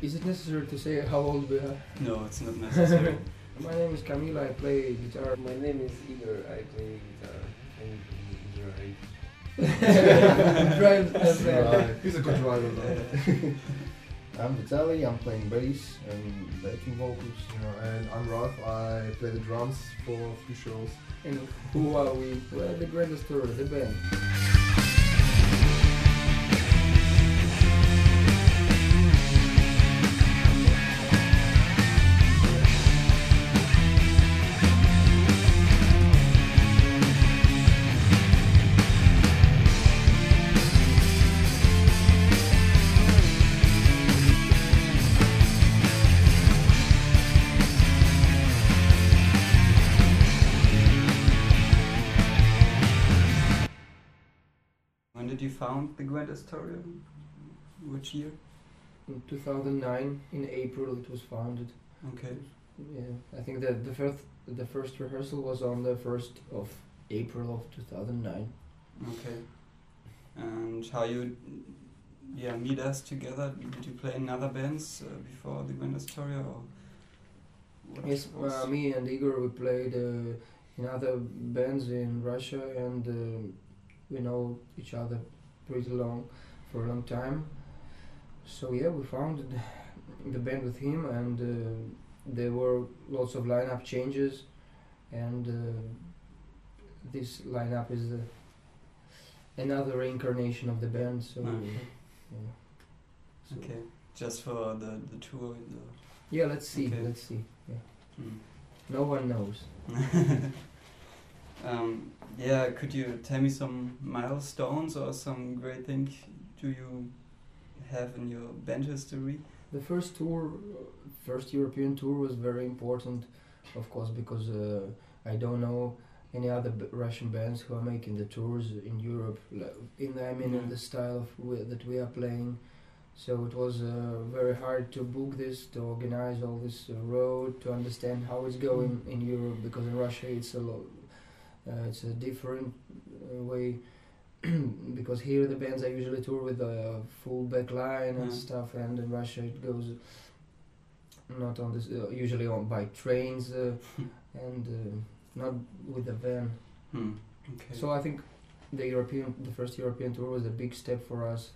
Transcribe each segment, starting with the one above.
Is it necessary to say how old we are? No, it's not necessary. My name is Camila. I play guitar. My name is Igor. I play guitar and drive. Drive as well. He's a good driver though. I'm Vitaly, I'm playing bass and backing vocals. Yeah, and I'm Ralph. I play the drums for a few shows. And who are we? We're the greatest tour, the band. Found Astoria? Which year? In 2009, in April, it was founded. Okay. Yeah, I think that the first the first rehearsal was on the first of April of 2009. Okay. And how you, yeah, meet us together? Did you play in other bands uh, before the Grand Astoria or? Yes, uh, me and Igor we played uh, in other bands in Russia, and uh, we know each other pretty long for a long time. So yeah, we founded the band with him, and uh, there were lots of lineup changes, and uh, this lineup is uh, another reincarnation of the band. So Ah. yeah. So, Okay. Just for the the tour. The, Yeah, let's see. Okay. Let's see. Yeah. Hmm. No one knows. um, yeah, could you tell me some milestones or some great things do you have in your band history? The first tour, first European tour was very important, of course, because uh, I don't know any other b- Russian bands who are making the tours in Europe. In the, I mean, in the style of that we are playing. So it was uh, very hard to book this, to organize all this uh, road, to understand how it's going in Europe, because in Russia it's a lot, it's a different uh, way. because here the bands I usually tour with a full back line and Yeah. stuff, and in Russia it goes not on this, uh, usually on by trains uh, and uh, not with the van. Hmm. Okay. So I think the European, the first European tour was a big step for us.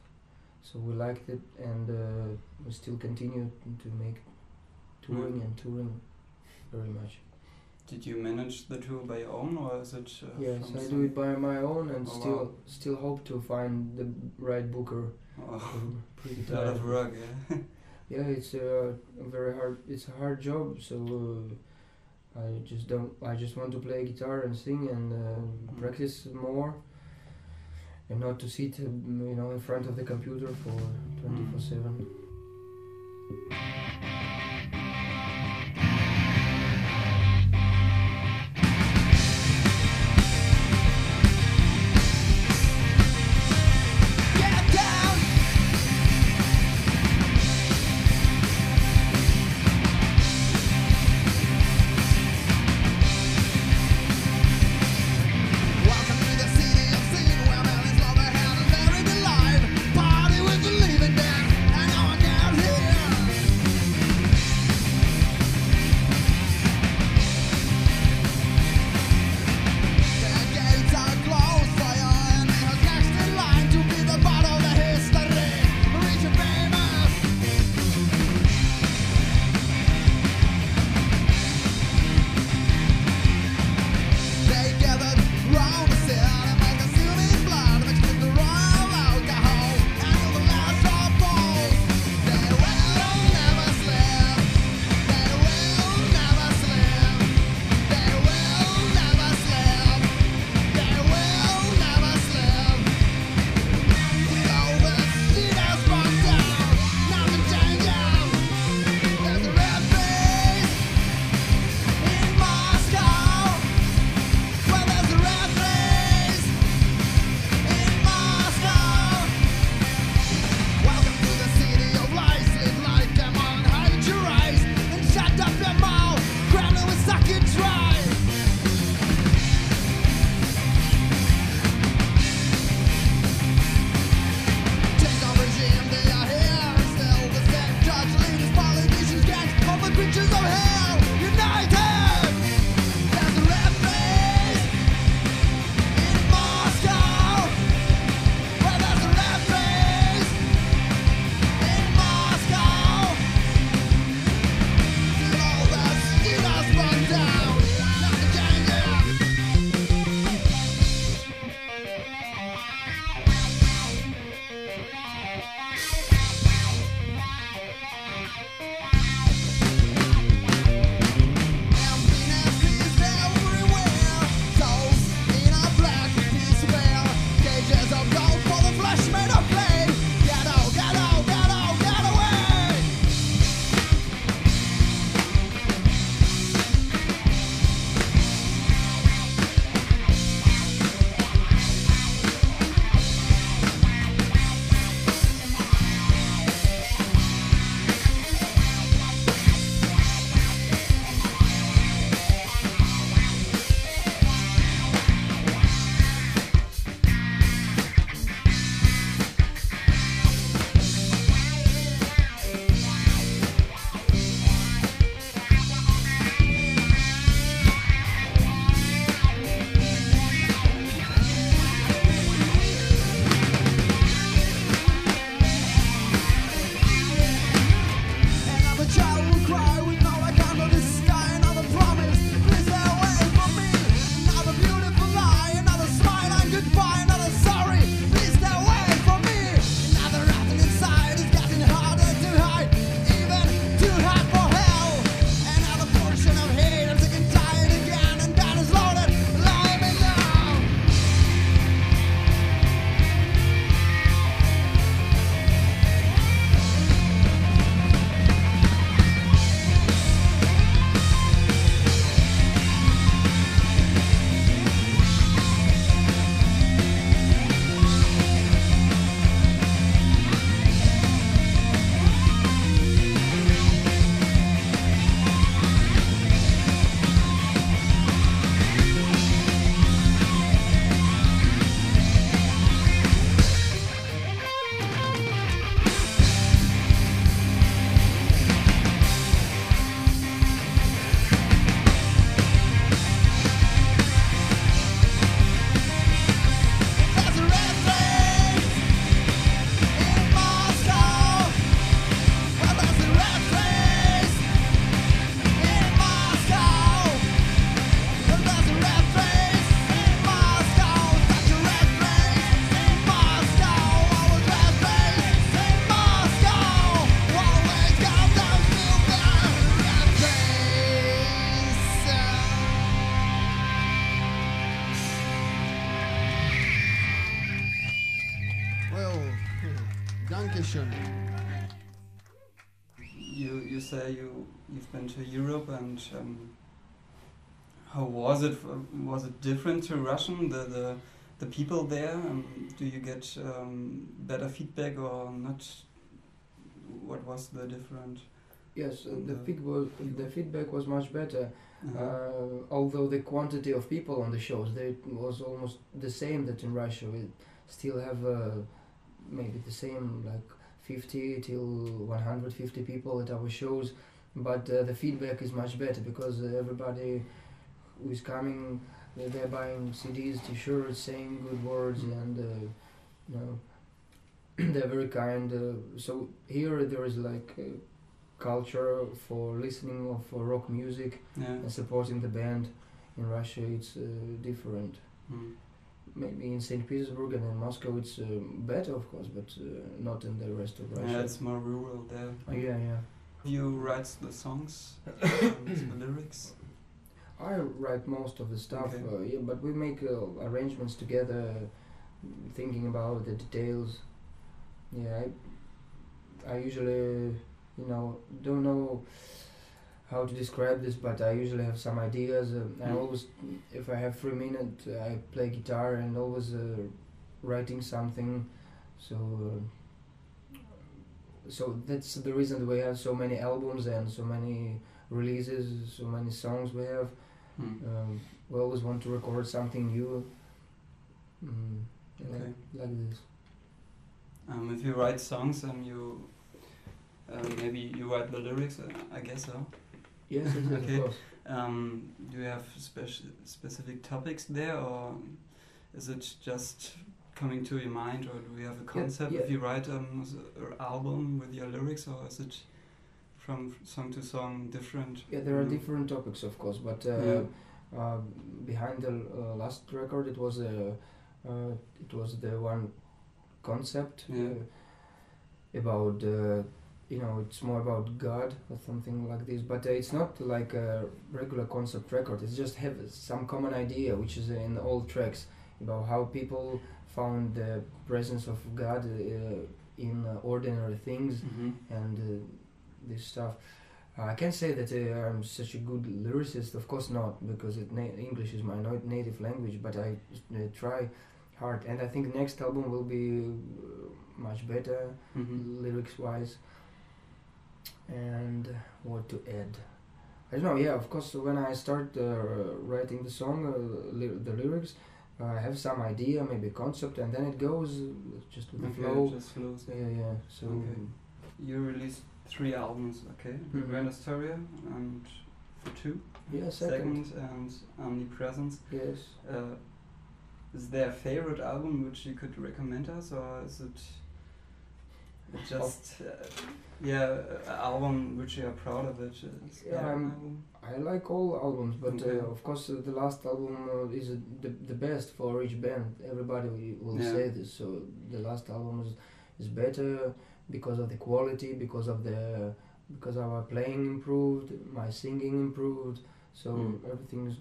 So we liked it, and uh, we still continue to make touring Mm. and touring very much. Did you manage the tour by your own, or is it? Uh, yes, I do it by my own, and Oh, still wow. still hope to find the right booker. Oh, pretty a lot of work. Yeah. Yeah, it's a, a very hard. It's a hard job. So uh, I just don't. I just want to play guitar and sing and uh, Mm. practice more, and not to sit, uh, you know, in front of the computer for twenty four seven. Dankeschön. You you say you you've been to Europe and um, how was it? Was it different to Russian? The the the people there. Um, do you get um, better feedback or not? What was the different? Yes, uh, the, feedback, the feedback was much better. Uh-huh. Uh, although the quantity of people on the shows they was almost the same that in Russia we still have uh, maybe the same like 50 till 150 people at our shows but uh, the feedback is much better because uh, everybody who is coming uh, they're buying CDs t-shirts saying good words and uh, you know they're very kind uh, so here there is like a culture for listening of rock music yeah. and supporting the band in Russia it's uh, different. Mm. Maybe in St. Petersburg and in Moscow it's uh, better, of course, but uh, not in the rest of Russia. Yeah, it's more rural there. Oh, yeah, yeah. You write the songs, the lyrics. I write most of the stuff, Okay. uh, yeah, but we make uh, arrangements together, thinking about the details. Yeah, I, I usually, you know, don't know how to describe this, but I usually have some ideas. Uh, I Mm. always, if I have three minutes, I play guitar and always uh, writing something. So, uh, so that's the reason that we have so many albums and so many releases, so many songs we have. Mm. Um, we always want to record something new. Mm, like, Okay. like this. Um, if you write songs, um, you um, maybe you write the lyrics. Uh, I guess so. Yes, yes, Okay. of course. Um, do you have speci- specific topics there, or is it just coming to your mind, or do you have a concept yeah. if you write um, an album with your lyrics, or is it from song to song different? Yeah, there are Mm. different topics, of course, but uh, Yeah. uh, behind the uh, last record, it was a, uh, it was the one concept Yeah. uh, about, uh, you know, it's more about God or something like this. But uh, it's not like a regular concept record. It's just have some common idea, which is in all tracks about how people found the presence of God uh, in uh, ordinary things Mm-hmm. and uh, this stuff. Uh, I can't say that uh, I'm such a good lyricist, of course not, because it na- English is my no- native language. But I uh, try hard, and I think next album will be uh, much better Mm-hmm. lyrics wise. And what to add? I don't know. Yeah, of course. When I start uh, writing the song, uh, ly- the lyrics, uh, I have some idea, maybe concept, and then it goes uh, just with the Okay, flow. just flows. Yeah, yeah. So. Okay. You released three albums, okay? Mhm. Grand Astoria and two. Yeah, second. Second and Omnipresence. Yes. Uh, is there a favorite album which you could recommend us, or is it just uh, yeah, album which you are proud of? It is Yeah, album? I like all albums, but Okay. uh, of course uh, the last album uh, is uh, the the best for each band. Everybody will- Yeah. say this. So the last album is, is better because of the quality, because of the because our playing improved, my singing improved. So Mm. everything's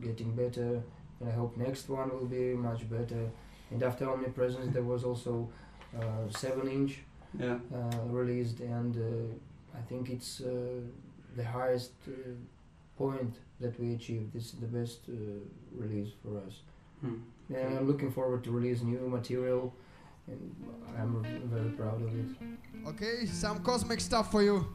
getting better, and I hope next one will be much better. And after Omnipresence, there was also seven inch yeah. uh, released, and uh, I think it's uh, the highest uh, point that we achieved. This is the best uh, release for us. Hmm. And I'm looking forward to release new material, and I'm very proud of it. Okay, some cosmic stuff for you.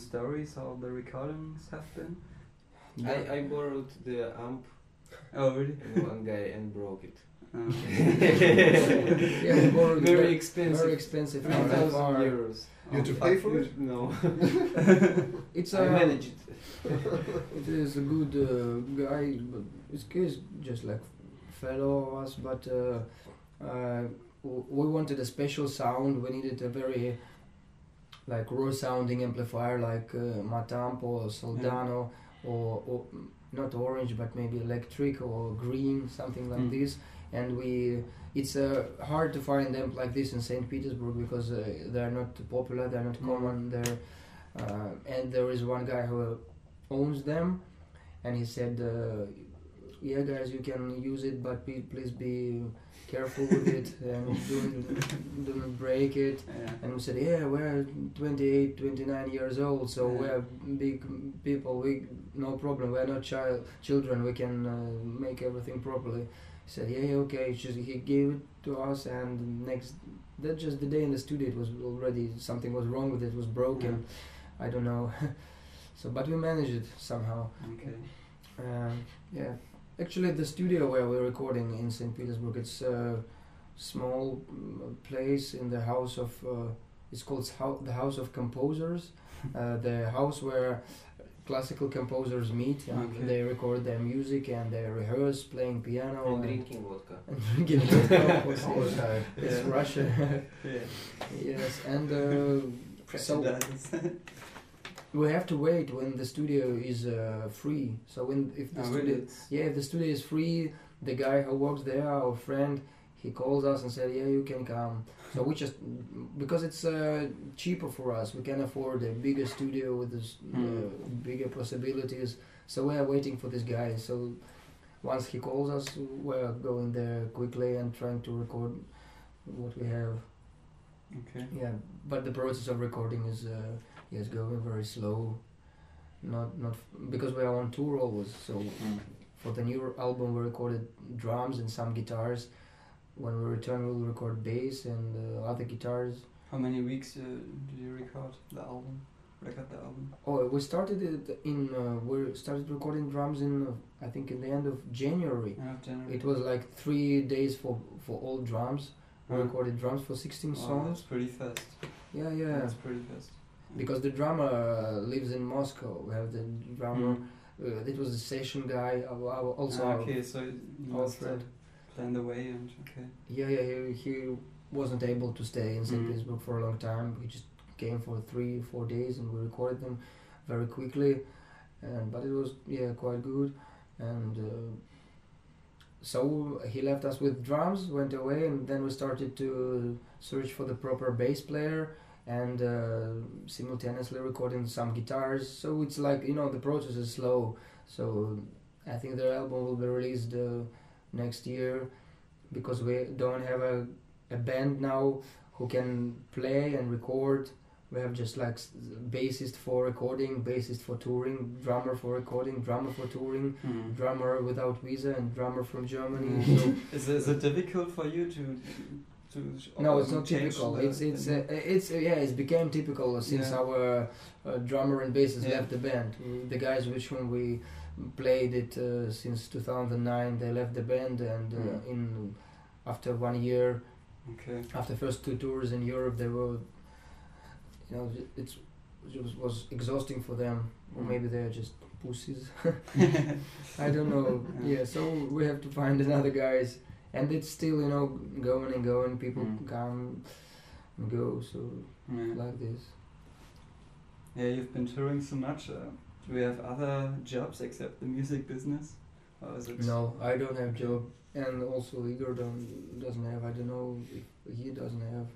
Stories how the recordings have been? I, I borrowed the amp Oh, really? one guy and broke it. Um, yeah, borrowed Very very expensive. Very expensive. Three from that thousand euros. You had to oh, pay for it? No, It's I a managed it. it is a good uh, guy, but it's he's just like fellow of us. But uh, uh, w- we wanted a special sound. We needed a very like raw sounding amplifier, like uh, Matamp or Soldano, or, or mm, not orange, but maybe electric or green, something like Mm. this. And we, it's uh, hard to find them like this in Saint Petersburg because uh, they're not popular, they're not Mm. common. They're uh, and there is one guy who owns them, and he said, uh, "Yeah, guys, you can use it, but pe- please be careful with it and don't, don't break it." yeah. And we said, "Yeah, we're 28, 29 years old, so Yeah. we're big people. We no problem. We're not child children. We can uh, make everything properly." He said, "Yeah, yeah, okay." Just he gave it to us, and next that just the day in the studio, it was already something was wrong with it. It was broken. I don't know. so, but we managed it somehow. Okay. Um, yeah, actually, the studio where we're recording in St. Petersburg, it's a small mm, place in the house of. Uh, it's called the House of Composers, uh, the house where classical composers meet and Okay. they record their music and they rehearse playing piano And and, drinking vodka. and drinking vodka, of All the time. It's Yeah. Russia. Yeah. yes, and uh, so Prejudices. We have to wait when the studio is uh, free. So when if the oh, studio really? Yeah, if the studio is free, the guy who works there, our friend, he calls us and said, "Yeah, you can come." So we just because it's uh, cheaper for us, we can afford a bigger studio with this, uh, Mm. bigger possibilities. So we are waiting for this guy. So once he calls us, we're going there quickly and trying to record what we have. okay. Yeah, but the process of recording is uh, yes going very slow. Not not because we are on tour always. So Mm. for the new album, we recorded drums and some guitars. When we return, we'll record bass and uh, other guitars. How many weeks uh, did you record the album? Record the album? Oh, we started it in. Uh, we started recording drums in. Uh, I think in the end of January. End of January. It was like three days for for all drums. We recorded drums for 16 Wow, that's songs. pretty fast. Yeah, yeah. That's pretty fast. Because the drummer uh, lives in Moscow. We have the drummer. Mm. Uh, it was a session guy. Uh, our- also, Ah, our- okay, so you our must uh, friend. plan the way and okay. Yeah, yeah, he, he wasn't able to stay in St. Mm. Petersburg for a long time. He just came for three, four days, and we recorded them very quickly. And but it was yeah quite good. And uh, so he left us with drums, went away, and then we started to search for the proper bass player and uh, simultaneously recording some guitars. So it's like you know the process is slow. So I think the album will be released uh, next year because we don't have a, a band now who can play and record. We have just like bassist for recording, bassist for touring, drummer for recording, drummer for touring, Mm. drummer without visa, and drummer from Germany. Mm. So Is, it- is it difficult for you to to no, it's um, not typical. It's it's uh, it's uh, yeah, it's became typical since Yeah. our uh, drummer and bassist Yeah. left the band. The guys with whom we played it uh, since 2009, they left the band, and uh, Mm. in after one year, okay. after first two tours in Europe, they were, you know, it's it was, was exhausting for them. Or Mm. maybe they're just pussies. I don't know. Yeah. Yeah, so we have to find another guys, and it's still you know going and going. People Mm. come and go, so Yeah. like this. Yeah, you've been touring so much. Uh, do you have other jobs except the music business? Or is it No, I don't have job, and also Igor don't doesn't have. I don't know if he doesn't have.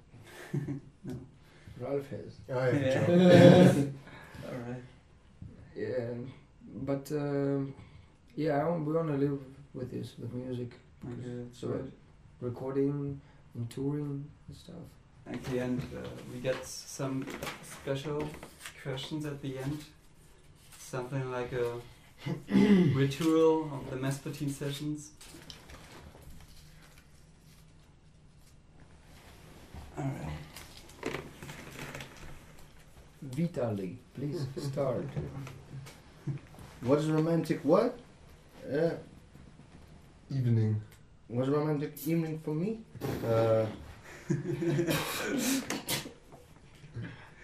No. Ralph has. I have Yeah. job. All right. Yeah, but um, yeah, I want, we want to live with this, with music, Okay, that's So- right. recording and touring and stuff. Okay, and uh, we get some special questions at the end. Something like a ritual of the Mespertine sessions? Alright. Vitali, please start. What is romantic? What? Uh, Evening was a romantic evening for me. Uh,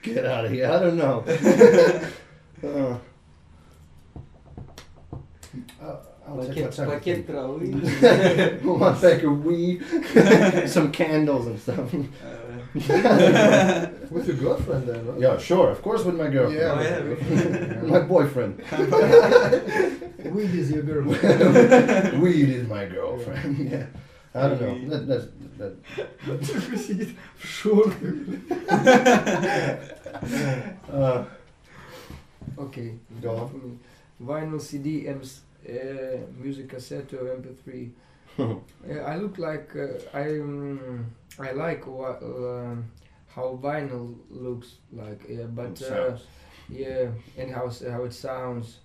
get out of here. I don't know. uh, I'll, I'll take my time. Bucket some candles and stuff. Uh, with your girlfriend then, right? Yeah, sure. Of course, with my girlfriend. Yeah, oh, yeah. my boyfriend. Weed is your girlfriend. Weed is my girlfriend. Yeah. I don't know. That, that's that. Sure. Uh, Okay, Go on. for me. Vinyl CD, MS, uh, music cassette or MP3. Yeah, I look like uh, I um, I like what um how vinyl looks like. Yeah, but uh, yeah, and how how it sounds.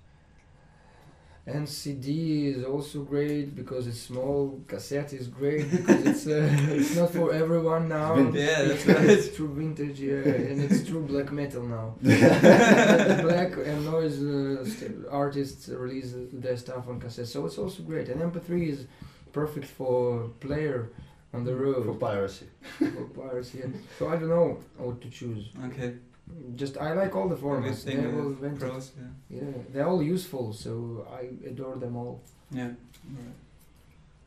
And CD is also great because it's small. Cassette is great because it's uh, it's not for everyone now. Yeah, that's It's true vintage, yeah, and it's true black metal now. black and noise uh, st- artists release their stuff on cassette, so it's also great. And MP3 is perfect for player on the road for piracy. for players. Yeah. So I don't know what to choose. Okay. Just I like all the formats. They're all invented. pros, yeah. Yeah, they're all useful. So I adore them all. Yeah. Alright.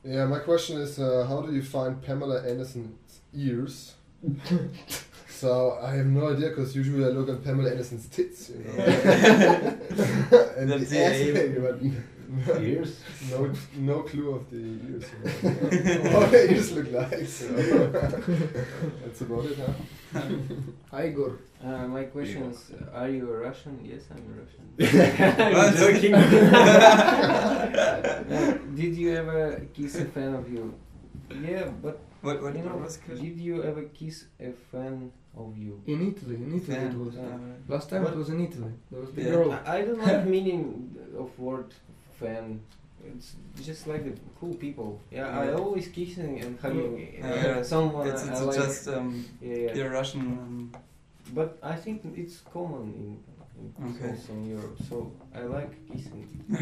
Yeah, my question is, uh, how do you find Pamela Anderson's ears? so I have no idea because usually I look at Pamela Anderson's tits, you know. and That's the the ass aim. hair, but Ears. no, no clue of the ears. You know. what the ears look like. So. That's about it, huh? Igor. Uh, my question is, uh, are you a Russian? Yes, I'm a Russian. What? I'm joking. Uh, did you ever kiss a fan of you? Yeah, but What, what you know, was did you ever kiss a fan of you? In Italy, in Italy Fan. it was. Uh, Last time What? it was in Italy. There was the Yeah. girl. I, I don't like meaning of word fan. It's just like the cool people. Yeah, I always kissing and hugging Yeah. uh, someone It's, I it's like. just um, yeah, yeah. Russian. Um, But I think it's common in, in Okay. also in Europe. So I like kissing.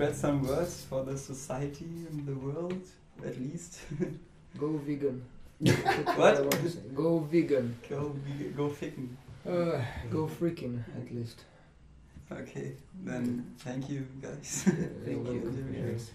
spread some words for the society and the world, at least? Go vegan. What? I want to say. Go vegan. go, be- go ficken. Uh, go freaking at least. Okay, then thank you guys. Thank you. welcome. Jimmy. Yes.